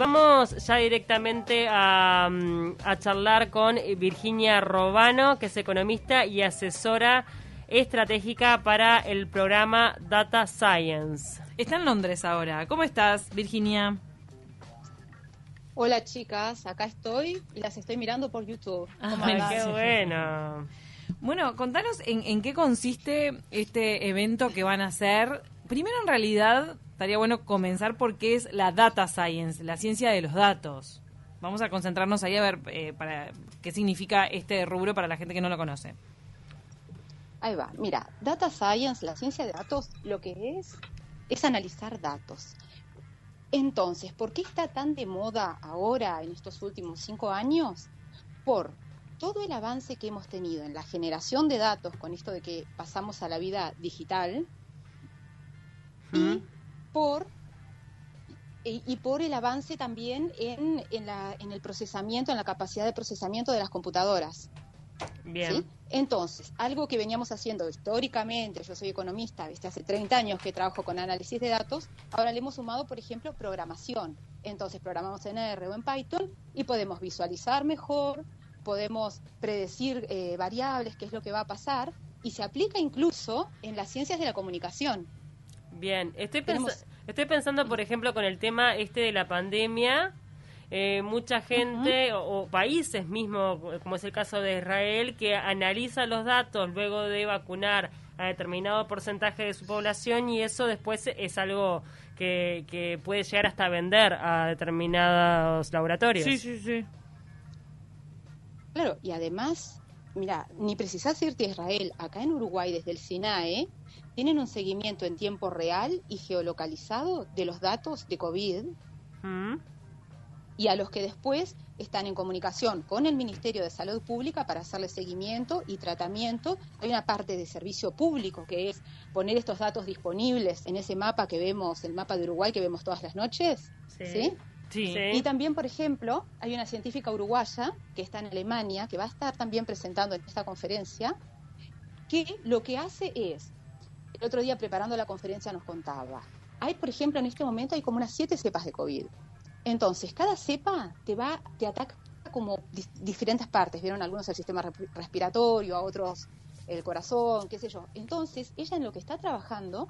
Vamos ya directamente a, mm, a, charlar con Virginia Robano, que es economista y asesora estratégica para el programa Data Science. Está en Londres ahora. ¿Cómo estás, Virginia? Hola chicas, acá estoy y las estoy mirando por YouTube. Ay, qué bueno. Bueno, contanos en, en qué consiste este evento que van a hacer. Primero, en realidad, estaría bueno comenzar porque es la data science, la ciencia de los datos. Vamos a concentrarnos ahí a ver eh, para qué significa este rubro para la gente que no lo conoce. Ahí va, mira, data science, la ciencia de datos, lo que es es analizar datos. Entonces, ¿por qué está tan de moda ahora en estos últimos cinco años? Por todo el avance que hemos tenido en la generación de datos con esto de que pasamos a la vida digital y por y, por el avance también en, en, la, en, el procesamiento, en la capacidad de procesamiento de las computadoras. Bien. Entonces, algo que veníamos haciendo históricamente, yo soy economista, ¿viste? hace 30 años que trabajo con análisis de datos, ahora le hemos sumado, por ejemplo, programación. Entonces, programamos en R o en Python y podemos visualizar mejor, podemos predecir eh, variables, qué es lo que va a pasar, y se aplica incluso en las ciencias de la comunicación. Bien, estoy, estoy pensando, por ejemplo, con el tema este de la pandemia. Eh, mucha gente o, países mismo, como es el caso de Israel, que analiza los datos luego de vacunar a determinado porcentaje de su población y eso después es algo que, que puede llegar hasta vender a determinados laboratorios. Sí, sí, sí. Claro, y además, mira, ni precisas irte a Israel, acá en Uruguay desde el SINAE tienen un seguimiento en tiempo real y geolocalizado de los datos de COVID Mm. y a los que después están en comunicación con el Ministerio de Salud Pública para hacerle seguimiento y tratamiento. Hay una parte de servicio público que es poner estos datos disponibles en ese mapa que vemos, el mapa de Uruguay que vemos todas las noches. Sí. ¿sí? Sí. Sí. Y también, por ejemplo, hay una científica uruguaya que está en Alemania, que va a estar también presentando en esta conferencia, que lo que hace es, el otro día preparando la conferencia nos contaba, hay, por ejemplo, en este momento hay como unas siete cepas de COVID. Entonces, cada cepa te va, te ataca como di- diferentes partes, vieron algunos el sistema re- respiratorio, a otros el corazón, qué sé yo. Entonces, ella en lo que está trabajando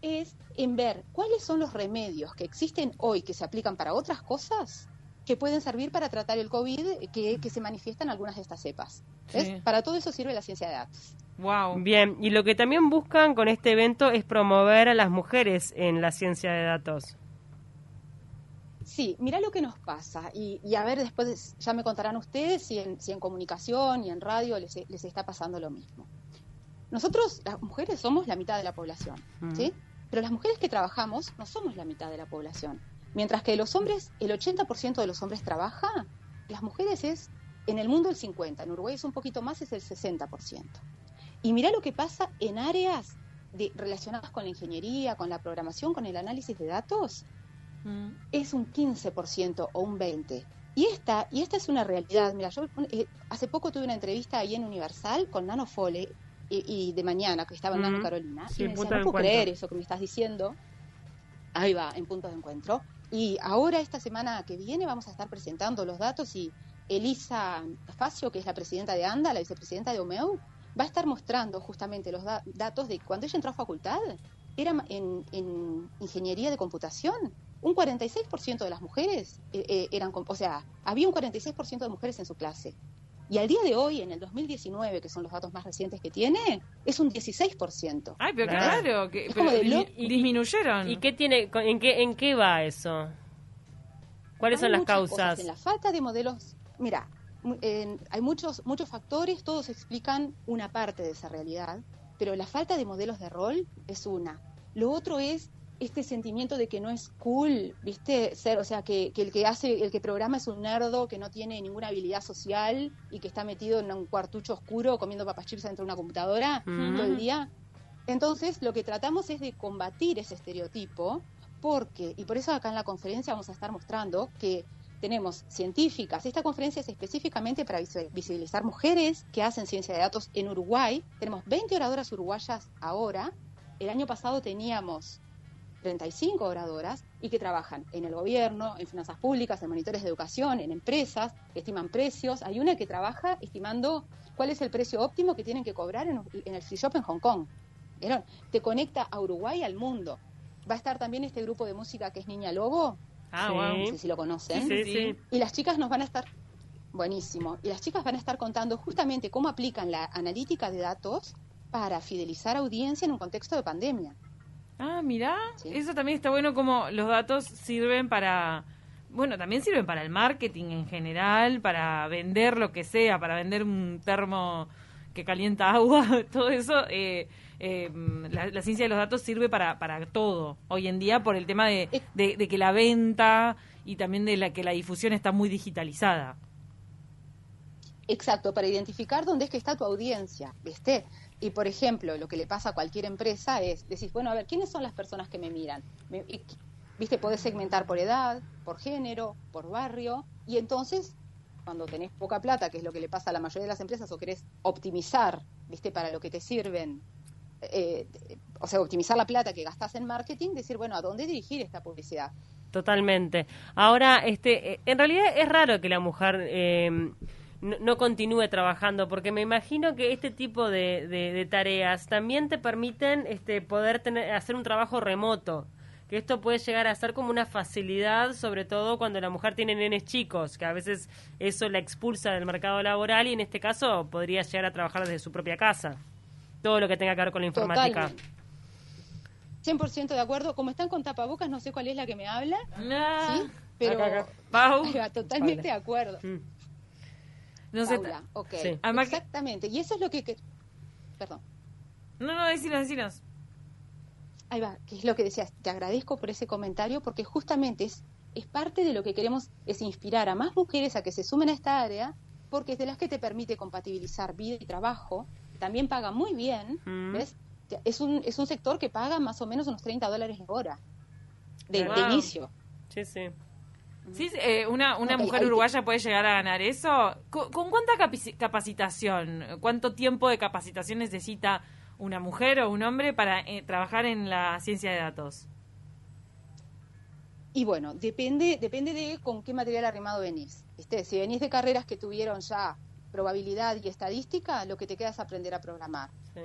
es en ver cuáles son los remedios que existen hoy que se aplican para otras cosas que pueden servir para tratar el COVID que, que se manifiestan algunas de estas cepas. Sí. Para todo eso sirve la ciencia de datos. Wow. Bien, y lo que también buscan con este evento es promover a las mujeres en la ciencia de datos. Sí, mira lo que nos pasa y, y a ver después ya me contarán ustedes si en, si en comunicación y en radio les, les está pasando lo mismo. Nosotros, las mujeres, somos la mitad de la población, Mm. ¿sí? Pero las mujeres que trabajamos no somos la mitad de la población. Mientras que los hombres, el 80% de los hombres trabaja, las mujeres es en el mundo el 50%, en Uruguay es un poquito más, es el 60%. Y mira lo que pasa en áreas de, relacionadas con la ingeniería, con la programación, con el análisis de datos, Mm. es un 15% o un 20%. Y esta, y esta es una realidad. Mira, yo eh, hace poco tuve una entrevista ahí en Universal con Nano Fole y, y de mañana, que estaba en Nano Ujú. Carolina. Sí, y me decía, de no puedo encuentro". creer eso que me estás diciendo. Ahí va, en punto de encuentro. Y ahora, esta semana que viene, vamos a estar presentando los datos y Elisa Facio, que es la presidenta de ANDA, la vicepresidenta de OMEU, va a estar mostrando justamente los da- datos de cuando ella entró a facultad, era en, en ingeniería de computación. Un 46% de las mujeres eh, eh, eran, o sea, había un 46% de mujeres en su clase. Y al día de hoy, en el 2019, que son los datos más recientes que tiene, es un 16%. Ay, pero Claro. claro, que, Es pero como de dismi- loco. disminuyeron. ¿Y qué tiene, en qué, en qué va eso? ¿Cuáles Hay son las causas? cosas. En la falta de modelos, mira, hay muchos, muchos factores, todos explican una parte de esa realidad, pero la falta de modelos de rol es una. Lo otro es este sentimiento de que no es cool, ¿viste? Ser, o sea, que, que el que hace, el que programa es un nerdo que no tiene ninguna habilidad social y que está metido en un cuartucho oscuro comiendo papas chips dentro de una computadora todo el día. Entonces, lo que tratamos es de combatir ese estereotipo, porque, y por eso acá en la conferencia vamos a estar mostrando que tenemos científicas. Esta conferencia es específicamente para visi- visibilizar mujeres que hacen ciencia de datos en Uruguay. Tenemos 20 oradoras uruguayas ahora. El año pasado teníamos 35 oradoras y que trabajan en el gobierno, en finanzas públicas, en monitores de educación, en empresas, que estiman precios. Hay una que trabaja estimando cuál es el precio óptimo que tienen que cobrar en, el free shop en Hong Kong. ¿Vieron? Te conecta a Uruguay al mundo. Va a estar también este grupo de música que es Niña Lobo. Ah, No sé si lo conocen. Sí, sí, y las chicas nos van a estar Buenísimo. Y las chicas van a estar contando justamente cómo aplican la analítica de datos para fidelizar audiencia en un contexto de pandemia. Ah, mira, eso también está bueno como los datos sirven para, bueno, también sirven para el marketing en general, para vender lo que sea, para vender un termo que calienta agua, todo eso. Eh, eh, la, ciencia de los datos sirve para, para todo hoy en día por el tema de, de, que la venta y también de la que la difusión está muy digitalizada. Exacto, para identificar dónde es que está tu audiencia, ¿viste? Y por ejemplo, lo que le pasa a cualquier empresa es, decís, bueno, a ver, ¿quiénes son las personas que me miran? Viste, podés segmentar por edad, por género, por barrio, y entonces, cuando tenés poca plata, que es lo que le pasa a la mayoría de las empresas, o querés optimizar, viste, para lo que te sirven, eh, o sea, optimizar la plata que gastás en marketing, decir, bueno, ¿a dónde dirigir esta publicidad? Totalmente. Ahora, este, eh, en realidad es raro que la mujer eh, no, continúe trabajando, porque me imagino que este tipo de, tareas también te permiten este, poder tener, hacer un trabajo remoto, que esto puede llegar a ser como una facilidad, sobre todo cuando la mujer tiene nenes chicos, que a veces eso la expulsa del mercado laboral y en este caso podría llegar a trabajar desde su propia casa, todo lo que tenga que ver con la informática. 100% de acuerdo. Como están con tapabocas, no sé cuál es la que me habla. ¿Sí? Pero totalmente de acuerdo. Mm. No Paula, ok. Exactamente. Y eso es lo que, Perdón. No, no, decinos, decinos. Ahí va, que es lo que decías. Te agradezco por ese comentario porque justamente es, es parte de lo que queremos, es inspirar a más mujeres a que se sumen a esta área porque es de las que te permite compatibilizar vida y trabajo. También paga muy bien, mm. ¿ves? Es un, es un sector que paga más o menos unos 30 dólares la hora de, de inicio. Sí, sí. Sí, eh, una, una mujer uruguaya puede llegar a ganar eso. ¿Con, cuánta capacitación? ¿Cuánto tiempo de capacitación necesita una mujer o un hombre para eh, trabajar en la ciencia de datos? Y bueno, depende, depende de con qué material arrimado venís. Si venís de carreras que tuvieron ya probabilidad y estadística, lo que te queda es aprender a programar. Sí.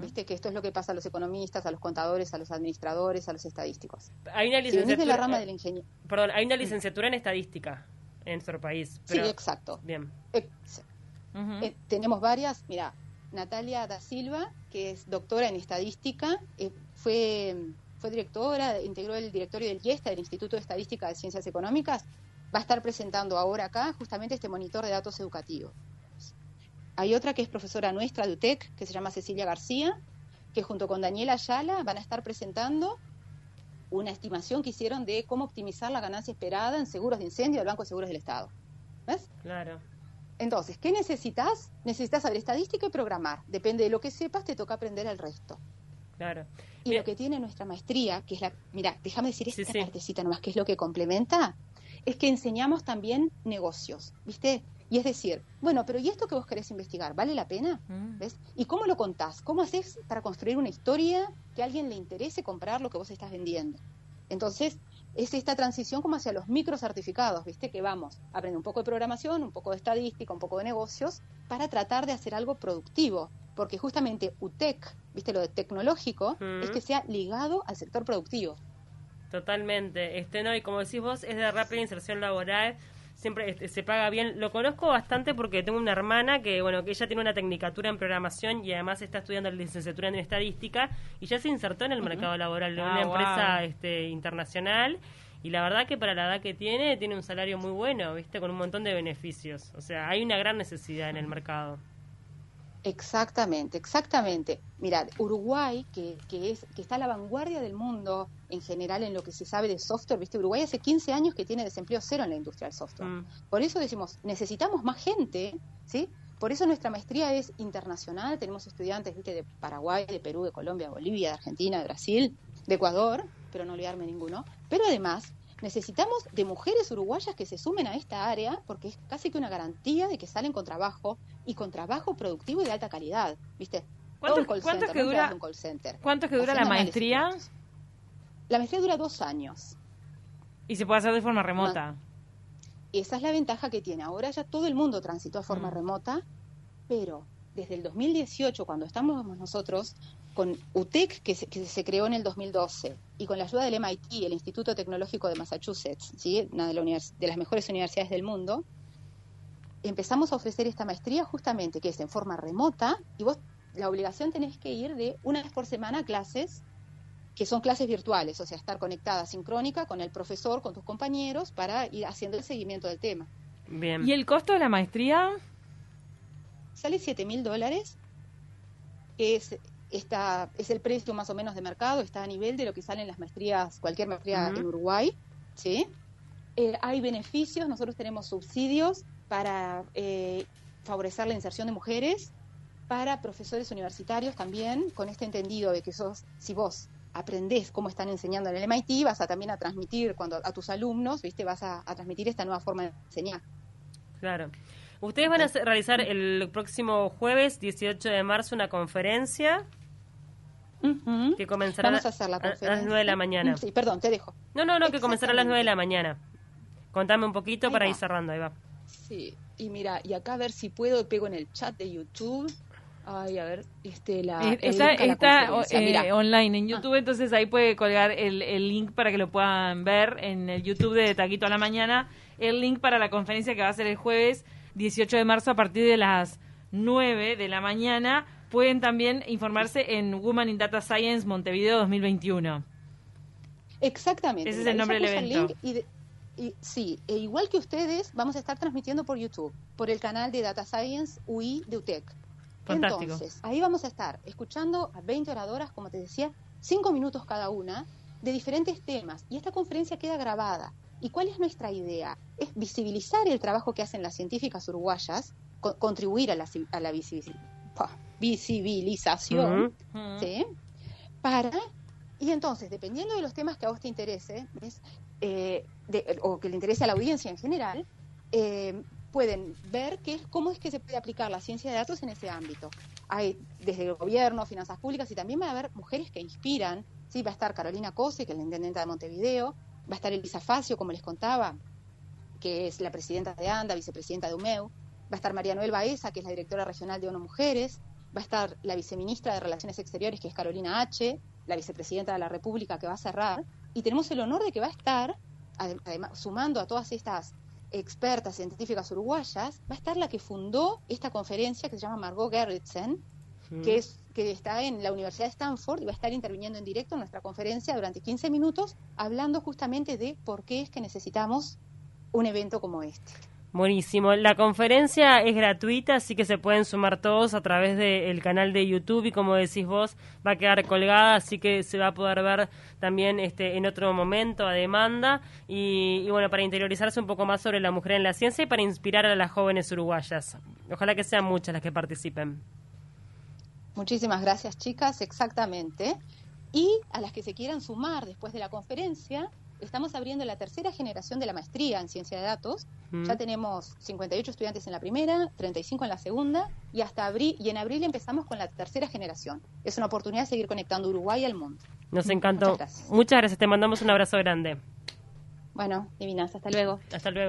Viste que esto es lo que pasa a los economistas, a los contadores, a los administradores, a los estadísticos. Hay una licenciatura, de la rama del ingenio. Perdón, hay una licenciatura en estadística en nuestro país. sí, exacto. Bien. Eh, tenemos varias. Mira, Natalia da Silva, que es doctora en estadística, eh, fue, fue directora, integró el directorio del IESTA, del Instituto de Estadística de Ciencias Económicas. Va a estar presentando ahora acá justamente este monitor de datos educativos. Hay otra que es profesora nuestra de UTEC, que se llama Cecilia García, que junto con Daniela Ayala van a estar presentando una estimación que hicieron de cómo optimizar la ganancia esperada en seguros de incendio del Banco de Seguros del Estado. ¿Ves? Claro. Entonces, ¿qué necesitas? Necesitas saber estadística y programar. Depende de lo que sepas, te toca aprender el resto. Claro. Y lo que tiene nuestra maestría, que es la. Mira, déjame decir esta partecita nomás, que es lo que complementa, es que enseñamos también negocios. ¿Viste? Y es decir, bueno, pero ¿y esto que vos querés investigar? ¿Vale la pena? Mm. ¿Ves? ¿Y cómo lo contás? ¿Cómo haces para construir una historia que a alguien le interese comprar lo que vos estás vendiendo? Entonces, es esta transición como hacia los micro certificados, ¿viste? Que vamos, aprende un poco de programación, un poco de estadística, un poco de negocios, para tratar de hacer algo productivo. Porque justamente UTEC, ¿viste? Lo de tecnológico, es que sea ligado al sector productivo. Totalmente. Este, no, y como decís vos, es de rápida inserción laboral siempre este, se paga bien. Lo conozco bastante porque tengo una hermana que, bueno, que ella tiene una tecnicatura en programación y además está estudiando la licenciatura en estadística y ya se insertó en el mercado laboral de una ah, empresa este, internacional. Y la verdad que para la edad que tiene, tiene un salario muy bueno, ¿viste? Con un montón de beneficios. O sea, hay una gran necesidad en el mercado. Exactamente, exactamente. Mira, Uruguay, que, que, es, que está a la vanguardia del mundo en general en lo que se sabe de software, ¿viste? Uruguay hace 15 años que tiene desempleo cero en la industria del software. Mm. Por eso decimos, necesitamos más gente, ¿sí? Por eso nuestra maestría es internacional, tenemos estudiantes, ¿viste? De Paraguay, de Perú, de Colombia, de Bolivia, de Argentina, de Brasil, de Ecuador, pero no olvidarme ninguno. Pero además, necesitamos de mujeres uruguayas que se sumen a esta área porque es casi que una garantía de que salen con trabajo y con trabajo productivo y de alta calidad, ¿viste? ¿Cuánto, que dura, ¿Cuánto que dura la maestría? La maestría dura dos años. Y se puede hacer de forma remota. Esa es la ventaja que tiene. Ahora ya todo el mundo transitó a forma Mm. remota, pero desde el 2018, cuando estamos nosotros con UTEC, que se, que se creó en el 2012, y con la ayuda del MIT, el Instituto Tecnológico de Massachusetts, ¿sí? una de, la de las mejores universidades del mundo, empezamos a ofrecer esta maestría justamente, que es en forma remota, y vos la obligación tenés que ir de una vez por semana a clases que son clases virtuales, o sea, estar conectada sincrónica con el profesor, con tus compañeros, para ir haciendo el seguimiento del tema. Bien. ¿Y el costo de la maestría? Sale 7 mil dólares, es, está, es el precio más o menos de mercado, está a nivel de lo que salen las maestrías, cualquier maestría en Uruguay, ¿sí? Eh, hay beneficios, nosotros tenemos subsidios para eh, favorecer la inserción de mujeres, para profesores universitarios también, con este entendido de que sos, si vos aprendés cómo están enseñando en el MIT, vas a también a transmitir cuando a tus alumnos, ¿viste? Vas a, a transmitir esta nueva forma de enseñar. Claro. Ustedes van a realizar el próximo jueves 18 de marzo una conferencia que comenzará Vamos a hacer la a- las 9 de la mañana. Sí, perdón, te dejo. No, no, no, que comenzará a las 9 de la mañana. Contame un poquito Ahí para va. ir cerrando, ahí va. Sí, y mira, y acá a ver si puedo, pego en el chat de YouTube. Ay, a ver, este, la. Eh, el está la está, conferencia. eh, online en YouTube, entonces ahí puede colgar el, el link para que lo puedan ver en el YouTube de Taquito a la Mañana. El link para la conferencia que va a ser el jueves 18 de marzo a partir de las 9 de la mañana. Pueden también informarse en Woman in Data Science Montevideo 2021. Exactamente. Ese es el nombre del el evento. link y sí, e igual que ustedes, vamos a estar transmitiendo por YouTube, por el canal de Data Science UI de UTEC. Fantástico. Entonces, ahí vamos a estar escuchando a 20 oradoras, como te decía, 5 minutos cada una, de diferentes temas. Y esta conferencia queda grabada. ¿Y cuál es nuestra idea? Es visibilizar el trabajo que hacen las científicas uruguayas, co- contribuir a la, a la visibil- visibilización. ¿sí? Para, y entonces, dependiendo de los temas que a vos te interese, ¿ves? Eh, de- o que le interese a la audiencia en general, eh, pueden ver qué es, cómo es que se puede aplicar la ciencia de datos en ese ámbito. Hay desde el gobierno, finanzas públicas y también va a haber mujeres que inspiran. ¿sí? Va a estar Carolina Cose, que es la intendenta de Montevideo, va a estar Elisa Facio, como les contaba, que es la presidenta de ANDA, vicepresidenta de UMEU, va a estar María Noel Baeza, que es la directora regional de ONU Mujeres, va a estar la viceministra de Relaciones Exteriores, que es Carolina H., la vicepresidenta de la República, que va a cerrar, y tenemos el honor de que va a estar, ade- además, sumando a todas estas expertas científicas uruguayas, va a estar la que fundó esta conferencia, que se llama Margot Gerritsen, que, es, que está en la Universidad de Stanford y va a estar interviniendo en directo en nuestra conferencia durante 15 minutos, hablando justamente de por qué es que necesitamos un evento como este. Buenísimo. La conferencia es gratuita, así que se pueden sumar todos a través del canal de YouTube y como decís vos, va a quedar colgada, así que se va a poder ver también este, en otro momento a demanda y, y bueno, para interiorizarse un poco más sobre la mujer en la ciencia y para inspirar a las jóvenes uruguayas. Ojalá que sean muchas las que participen. Muchísimas gracias, chicas, exactamente. Y a las que se quieran sumar después de la conferencia, estamos abriendo la tercera generación de la maestría en ciencia de datos. Mm. Ya tenemos 58 estudiantes en la primera, 35 en la segunda y hasta abril y en abril empezamos con la tercera generación. Es una oportunidad de seguir conectando Uruguay al mundo. Nos encantó. Muchas gracias. Muchas gracias. Te mandamos un abrazo grande. Bueno, divinas, hasta luego. Hasta luego.